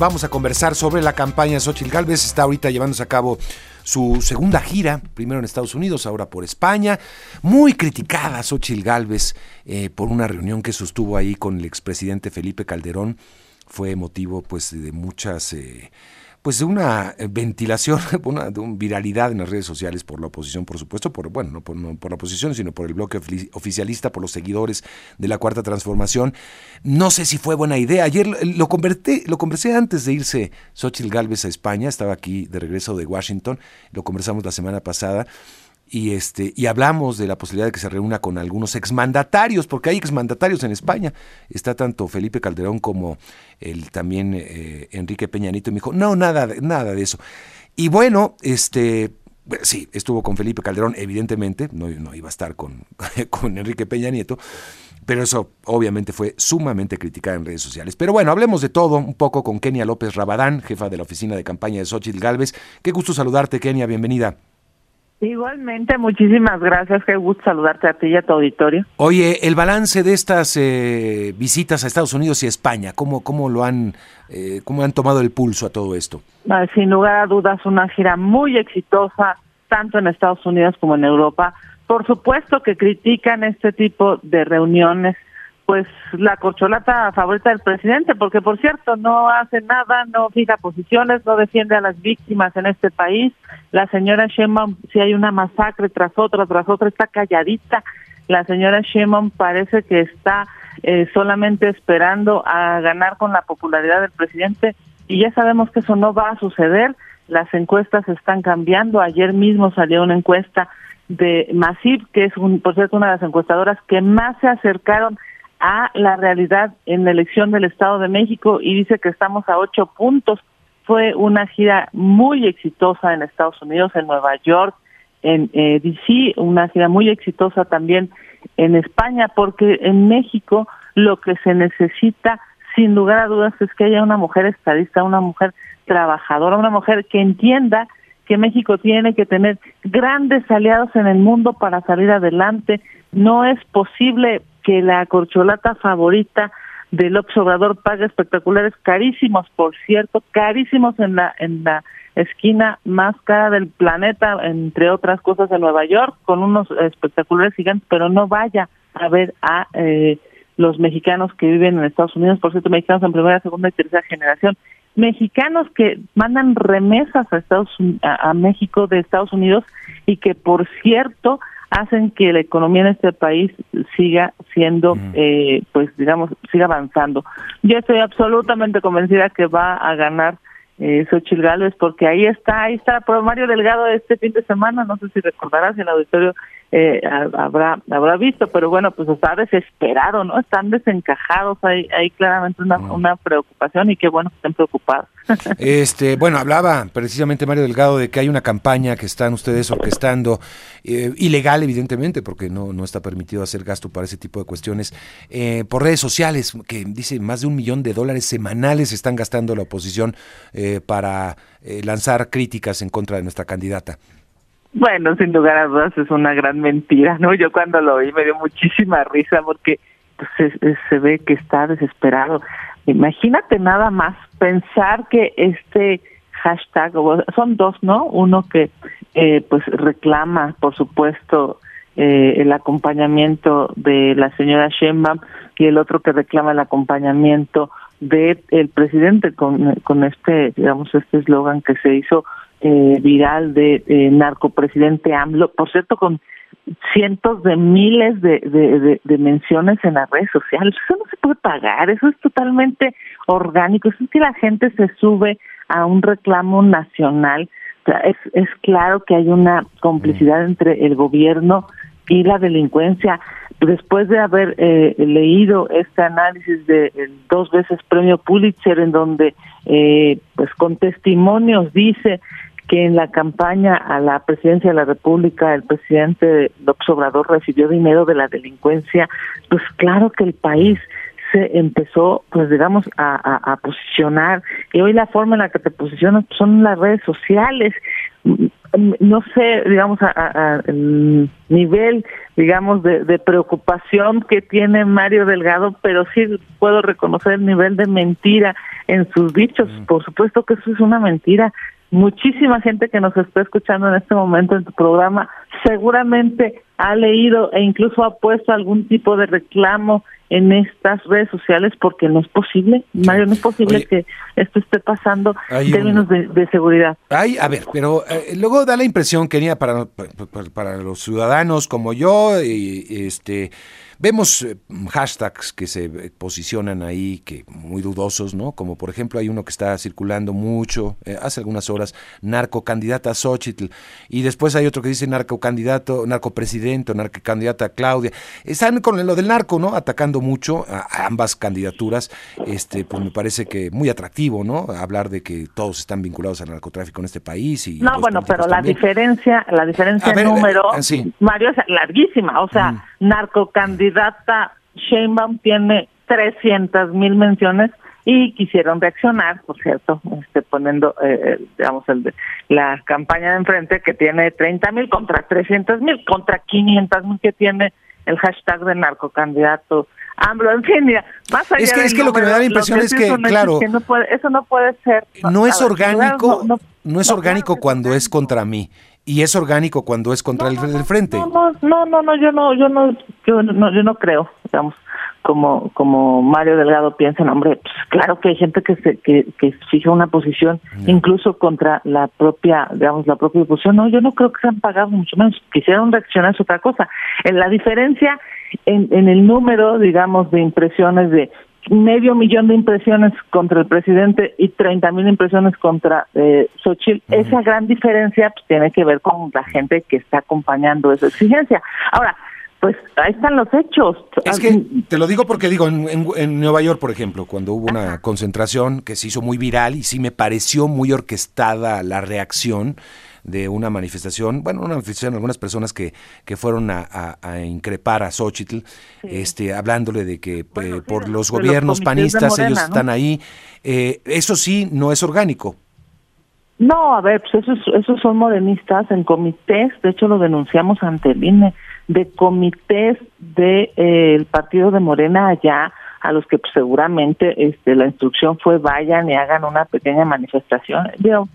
Vamos a conversar sobre la campaña Xochitl Galvez. Está ahorita llevándose a cabo su segunda gira, primero en Estados Unidos, ahora por España. Muy criticada Xochitl Galvez eh, por una reunión que sostuvo ahí con el expresidente Felipe Calderón. Fue motivo pues de muchas... Eh, pues de una eh, ventilación, una, de una viralidad en las redes sociales por la oposición, por supuesto, por bueno, no por, la oposición, sino por el bloque oficialista, por los seguidores de la Cuarta Transformación. No sé si fue buena idea. Ayer lo, converté, lo conversé antes de irse Xochitl Galvez a España, estaba aquí de regreso de Washington, lo conversamos la semana pasada y este y hablamos de la posibilidad de que se reúna con algunos exmandatarios, porque hay exmandatarios en España. Está tanto Felipe Calderón como el también eh, Enrique Peñanito y me dijo, "No, nada nada de eso." Y bueno, este sí, estuvo con Felipe Calderón, evidentemente, no, no iba a estar con, con Enrique Peña Nieto, pero eso obviamente fue sumamente criticado en redes sociales. Pero bueno, hablemos de todo un poco con Kenia López Rabadán, jefa de la oficina de campaña de Xochitl Galvez. Qué gusto saludarte, Kenia, bienvenida. Igualmente, muchísimas gracias. Qué gusto saludarte a ti y a tu auditorio. Oye, el balance de estas eh, visitas a Estados Unidos y España, ¿cómo, cómo lo han, eh, cómo han tomado el pulso a todo esto? Ah, sin lugar a dudas, una gira muy exitosa, tanto en Estados Unidos como en Europa. Por supuesto que critican este tipo de reuniones pues la corcholata favorita del presidente, porque por cierto no hace nada, no fija posiciones, no defiende a las víctimas en este país. La señora Sheinbaum, si hay una masacre tras otra, tras otra, está calladita. La señora Sheinbaum parece que está eh, solamente esperando a ganar con la popularidad del presidente y ya sabemos que eso no va a suceder. Las encuestas están cambiando. Ayer mismo salió una encuesta de Masip, que es, un, por cierto, una de las encuestadoras que más se acercaron a la realidad en la elección del Estado de México y dice que estamos a ocho puntos. Fue una gira muy exitosa en Estados Unidos, en Nueva York, en eh, DC, una gira muy exitosa también en España, porque en México lo que se necesita, sin lugar a dudas, es que haya una mujer estadista, una mujer trabajadora, una mujer que entienda que México tiene que tener grandes aliados en el mundo para salir adelante. No es posible que la corcholata favorita del observador paga espectaculares carísimos, por cierto, carísimos en la en la esquina más cara del planeta, entre otras cosas en Nueva York, con unos espectaculares gigantes, pero no vaya a ver a eh, los mexicanos que viven en Estados Unidos, por cierto, mexicanos en primera, segunda y tercera generación, mexicanos que mandan remesas a Estados a México de Estados Unidos y que por cierto hacen que la economía en este país siga siendo, eh, pues digamos, siga avanzando. Yo estoy absolutamente convencida que va a ganar eh, Xochitl Gálvez porque ahí está, ahí está Mario Delgado este fin de semana, no sé si recordarás el auditorio eh, habrá habrá visto, pero bueno, pues está desesperado, ¿no? Están desencajados, hay, hay claramente una, una preocupación y qué bueno que estén preocupados. Este, bueno, hablaba precisamente Mario Delgado de que hay una campaña que están ustedes orquestando, eh, ilegal evidentemente, porque no, no está permitido hacer gasto para ese tipo de cuestiones, eh, por redes sociales, que dice más de un millón de dólares semanales están gastando la oposición eh, para lanzar críticas en contra de nuestra candidata. Bueno, sin lugar a dudas es una gran mentira, ¿no? Yo cuando lo oí me dio muchísima risa porque pues, se, ve que está desesperado. Imagínate nada más pensar que este hashtag, son dos, ¿no? Uno que eh, pues reclama, por supuesto, eh, el acompañamiento de la señora Sheinbaum y el otro que reclama el acompañamiento de el presidente con, con este, digamos, este eslogan que se hizo eh, viral de eh, narcopresidente AMLO, por cierto, con cientos de miles de, menciones en las redes sociales. Eso no se puede pagar, eso es totalmente orgánico, eso es que la gente se sube a un reclamo nacional. es, es claro que hay una complicidad entre el gobierno y la delincuencia. Después de haber eh, leído este análisis de dos veces premio Pulitzer, en donde, eh, pues con testimonios dice que en la campaña a la presidencia de la República el presidente López Obrador recibió dinero de la delincuencia, pues claro que el país se empezó, pues digamos, a, posicionar. Y hoy la forma en la que te posicionas son las redes sociales. no sé, digamos, a, el nivel, digamos, de, preocupación que tiene Mario Delgado, pero sí puedo reconocer el nivel de mentira en sus dichos. Mm. Por supuesto que eso es una mentira. Muchísima gente que nos está escuchando en este momento en tu programa seguramente ha leído e incluso ha puesto algún tipo de reclamo en estas redes sociales porque no es posible, Mario, no es posible que esto esté pasando en términos de, seguridad. Hay, a ver, pero eh, luego da la impresión, que para, para, para los ciudadanos como yo, y, este Vemos eh, hashtags que se posicionan ahí, que muy dudosos, ¿no? Como por ejemplo hay uno que está circulando mucho, eh, hace algunas horas, narcocandidata Xochitl, y después hay otro que dice narcocandidato, narcopresidente, narcocandidata Claudia. Están con lo del narco, ¿no? Atacando mucho a, ambas candidaturas. Este, pues me parece que muy atractivo, ¿no? Hablar de que todos están vinculados al narcotráfico en este país. Y no, bueno, pero la diferencia, la diferencia en número, eh, Mario, es larguísima. O sea, narcocandidata candidata Sheinbaum tiene 300 mil menciones y quisieron reaccionar, por cierto, este, poniendo, eh, eh, digamos, el de, la campaña de enfrente que tiene 30 mil contra 300 mil, contra 500 mil que tiene el hashtag de narcocandidato AMLO, en fin, mira, más allá Es que, es que lo que me da la impresión es que, claro, eso no puede ser. No, es orgánico, no, es orgánico cuando es contra mí y es orgánico cuando es contra el, frente. No, no, no, no, yo no, yo no, yo no, yo no creo, digamos, como como Mario Delgado piensa, hombre, pues claro que hay gente que se que, que fija una posición incluso contra la propia, digamos, la propia oposición. No, yo no creo que se han pagado mucho menos. Quisieron reaccionar es otra cosa. En la diferencia en, en el número, digamos, de impresiones de medio millón de impresiones contra el presidente y 30 mil impresiones contra eh, Xochitl, esa gran diferencia pues, tiene que ver con la gente que está acompañando esa exigencia. Ahora, pues ahí están los hechos. Es que te lo digo porque digo, en, en, Nueva York, por ejemplo, cuando hubo una concentración que se hizo muy viral y sí me pareció muy orquestada la reacción, de una manifestación, bueno, una manifestación, algunas personas que, que fueron a, increpar a Xochitl, este, hablándole de que eh, por los gobiernos panistas ellos están ahí. Eh, eso sí, no es orgánico. No, a ver, pues esos, esos son modernistas en comités, de hecho lo denunciamos ante el INE, de comités del de, eh, partido de Morena allá, a los que pues, seguramente este, la instrucción fue vayan y hagan una pequeña manifestación.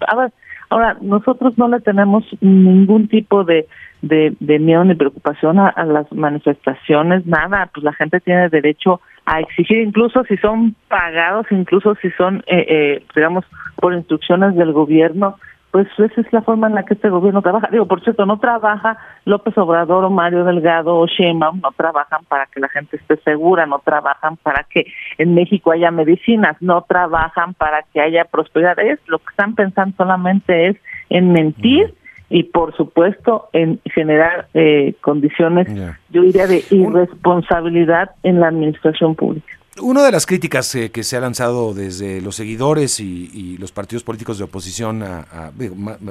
A ver, Ahora, nosotros no le tenemos ningún tipo de, de, miedo ni preocupación a, las manifestaciones, nada, pues la gente tiene derecho a exigir, incluso si son pagados, incluso si son, eh, eh, digamos, por instrucciones del gobierno, pues esa es la forma en la que este gobierno trabaja. Digo, por cierto, no trabaja López Obrador o Mario Delgado o Sheinbaum, no trabajan para que la gente esté segura, no trabajan para que en México haya medicinas, no trabajan para que haya prosperidad. Es lo que están pensando solamente es en mentir y por supuesto en generar eh, condiciones, yo diría, de irresponsabilidad en la administración pública. Una de las críticas eh, que se ha lanzado desde los seguidores y, los partidos políticos de oposición, a,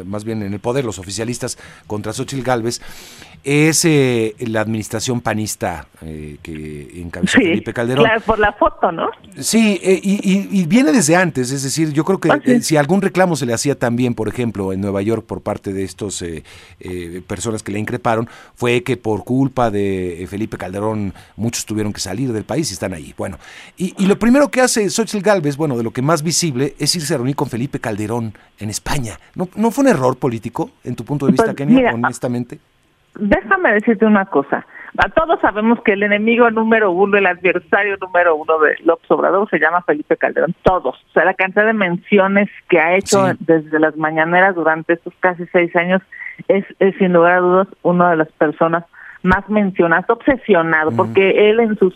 más bien en el poder, los oficialistas contra Xochitl Galvez, es eh, la administración panista eh, que encabezó Felipe Calderón. Claro, por la foto, ¿no? Sí, y, viene desde antes, es decir, yo creo que ah, si algún reclamo se le hacía también, por ejemplo, en Nueva York por parte de estos personas que le increparon, fue que por culpa de Felipe Calderón muchos tuvieron que salir del país y están ahí. Bueno, y, lo primero que hace Xochitl Galvez, bueno, de lo que más visible, es irse a reunir con Felipe Calderón en España. ¿No, no fue un error político, en tu punto de vista, pues, Kenia, honestamente? Déjame decirte una cosa. A todos sabemos que el enemigo número uno, el adversario número uno de López Obrador se llama Felipe Calderón. Todos. O sea, la cantidad de menciones que ha hecho desde las mañaneras durante estos casi seis años es, sin lugar a dudas una de las personas más mencionadas, obsesionado, porque él en sus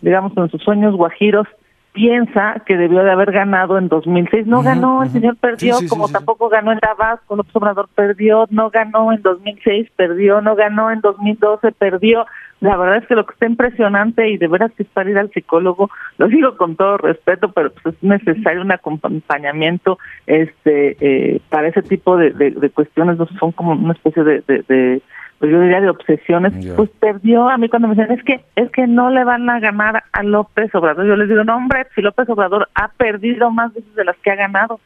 digamos, en sus sueños guajiros, piensa que debió de haber ganado en 2006. No ganó, el señor perdió, como tampoco ganó en Tabasco, López Obrador perdió, no ganó en 2006, perdió, no ganó en 2012, perdió. La verdad es que lo que está impresionante y de veras que es para ir al psicólogo, lo digo con todo respeto, pero pues es necesario un acompañamiento este eh, para ese tipo de, de, cuestiones, son como una especie de, de pues yo diría de obsesiones, pues perdió a mí cuando me dicen, es que es que no le van a ganar a López Obrador. Yo les digo, no hombre, si López Obrador ha perdido más veces de las que ha ganado.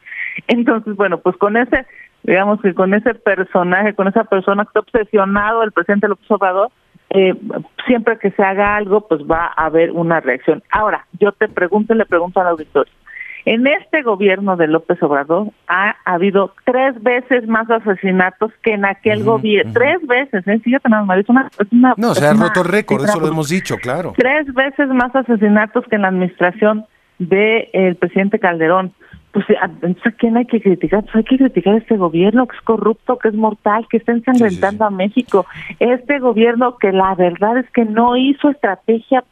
Entonces, bueno, pues con ese digamos que con ese personaje, con esa persona que está obsesionado, el presidente López Obrador, eh, siempre que se haga algo, pues va a haber una reacción. Ahora, yo te pregunto y le pregunto al auditorio. En este gobierno de López Obrador ha habido tres veces más asesinatos que en aquel gobierno. Tres veces, ¿eh? Fíjate nada más, es una, No, se ha roto récord, eso lo hemos dicho, claro. Tres veces más asesinatos que en la administración del presidente Calderón pues ¿a quién hay que criticar? Pues hay que criticar a este gobierno que es corrupto, que es mortal, que está ensangrentando a México. Este gobierno que la verdad es que no hizo estrategia,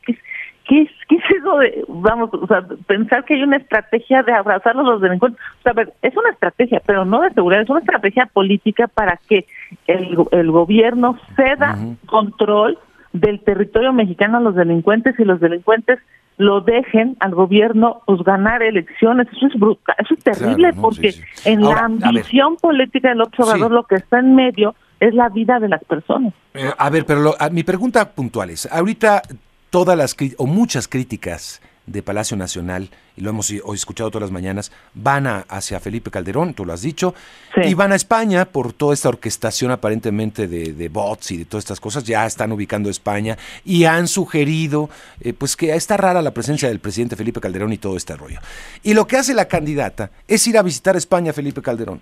¿qué, qué, qué es eso de, vamos, o sea, pensar que hay una estrategia de abrazar a los delincuentes? O sea, a ver, es una estrategia, pero no de seguridad, es una estrategia política para que el, el gobierno ceda control del territorio mexicano a los delincuentes y los delincuentes lo dejen al gobierno pues ganar elecciones. Eso es brutal, eso es terrible porque en la ambición política del observador lo que está en medio es la vida de las personas. Eh, a ver, pero mi pregunta puntual es, ahorita todas las o muchas críticas de Palacio Nacional, y lo hemos hoy escuchado todas las mañanas, van a, hacia Felipe Calderón, tú lo has dicho, y van a España por toda esta orquestación aparentemente de, bots y de todas estas cosas, ya están ubicando España y han sugerido eh, pues que está rara la presencia del presidente Felipe Calderón y todo este rollo. Y lo que hace la candidata es ir a visitar España Felipe Calderón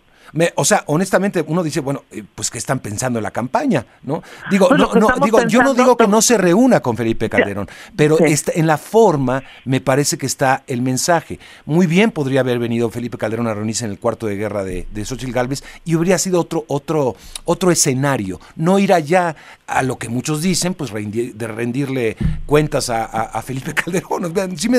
o sea, honestamente, uno dice, bueno, eh, pues ¿qué están pensando en la campaña? ¿no? Digo, no, no, digo yo no digo que no se reúna con Felipe Calderón, pero en la forma me parece que está el mensaje. Muy bien podría haber venido Felipe Calderón a reunirse en el cuarto de guerra de, de Xochitl Galvez y habría sido otro, otro, otro escenario. No ir allá a lo que muchos dicen, pues de rendirle cuentas a, Felipe Calderón.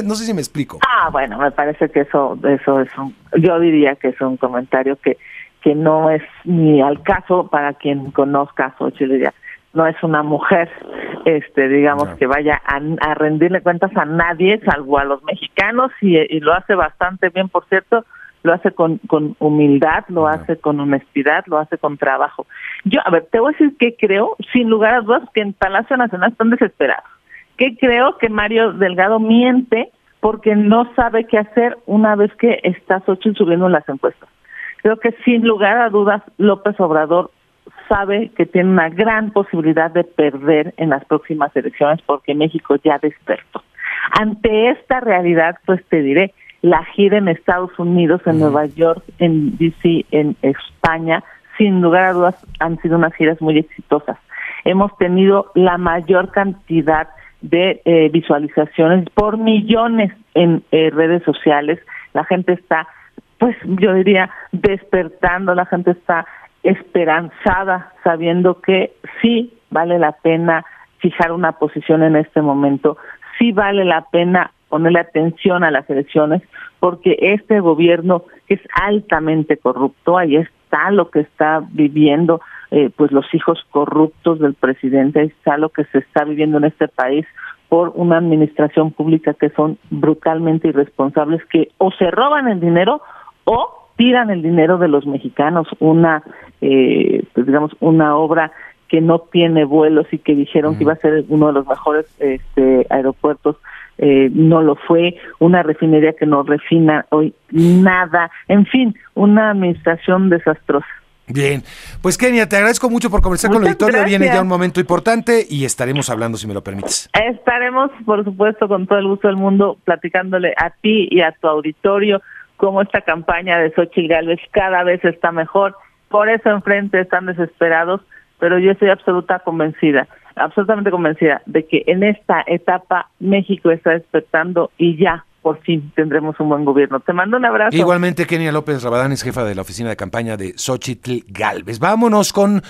no sé si me explico. Ah, bueno, me parece que eso, eso es un, yo diría que es un comentario que que no es ni al caso para quien conozca a Xochitl no es una mujer, este, digamos, que vaya a, rendirle cuentas a nadie, salvo a los mexicanos, y, lo hace bastante bien, por cierto, lo hace con, con humildad, lo hace con honestidad, lo hace con trabajo. Yo, a ver, te voy a decir que creo, sin lugar a dudas, que en Palacio Nacional están desesperados. Que creo que Mario Delgado miente porque no sabe qué hacer una vez que está Xochitl subiendo las encuestas. Creo que sin lugar a dudas López Obrador sabe que tiene una gran posibilidad de perder en las próximas elecciones porque México ya despertó. Ante esta realidad, pues te diré, la gira en Estados Unidos, en Nueva York, en DC, en España, sin lugar a dudas han sido unas giras muy exitosas. Hemos tenido la mayor cantidad de eh, visualizaciones por millones en eh, redes sociales. La gente está pues yo diría, despertando, la gente está esperanzada, sabiendo que sí vale la pena fijar una posición en este momento, sí vale la pena ponerle atención a las elecciones, porque este gobierno es altamente corrupto, ahí está lo que está viviendo, eh, pues los hijos corruptos del presidente, ahí está lo que se está viviendo en este país por una administración pública que son brutalmente irresponsables, que o se roban el dinero o tiran el dinero de los mexicanos, una, eh, pues digamos, una obra que no tiene vuelos y que dijeron que iba a ser uno de los mejores este, aeropuertos, eh, no lo fue, una refinería que no refina hoy nada, en fin, una administración desastrosa. Bien, pues Kenia, te agradezco mucho por conversar con el auditorio. Viene ya un momento importante y estaremos hablando, si me lo permites. Estaremos, por supuesto, con todo el gusto del mundo, platicándole a ti y a tu auditorio cómo esta campaña de Xochitl Gálvez cada vez está mejor. Por eso enfrente están desesperados, pero yo estoy absoluta convencida, absolutamente convencida de que en esta etapa México está despertando y ya por fin tendremos un buen gobierno. Te mando un abrazo. Igualmente, Kenia López Rabadán es jefa de la oficina de campaña de Xochitl Galvez. Vámonos con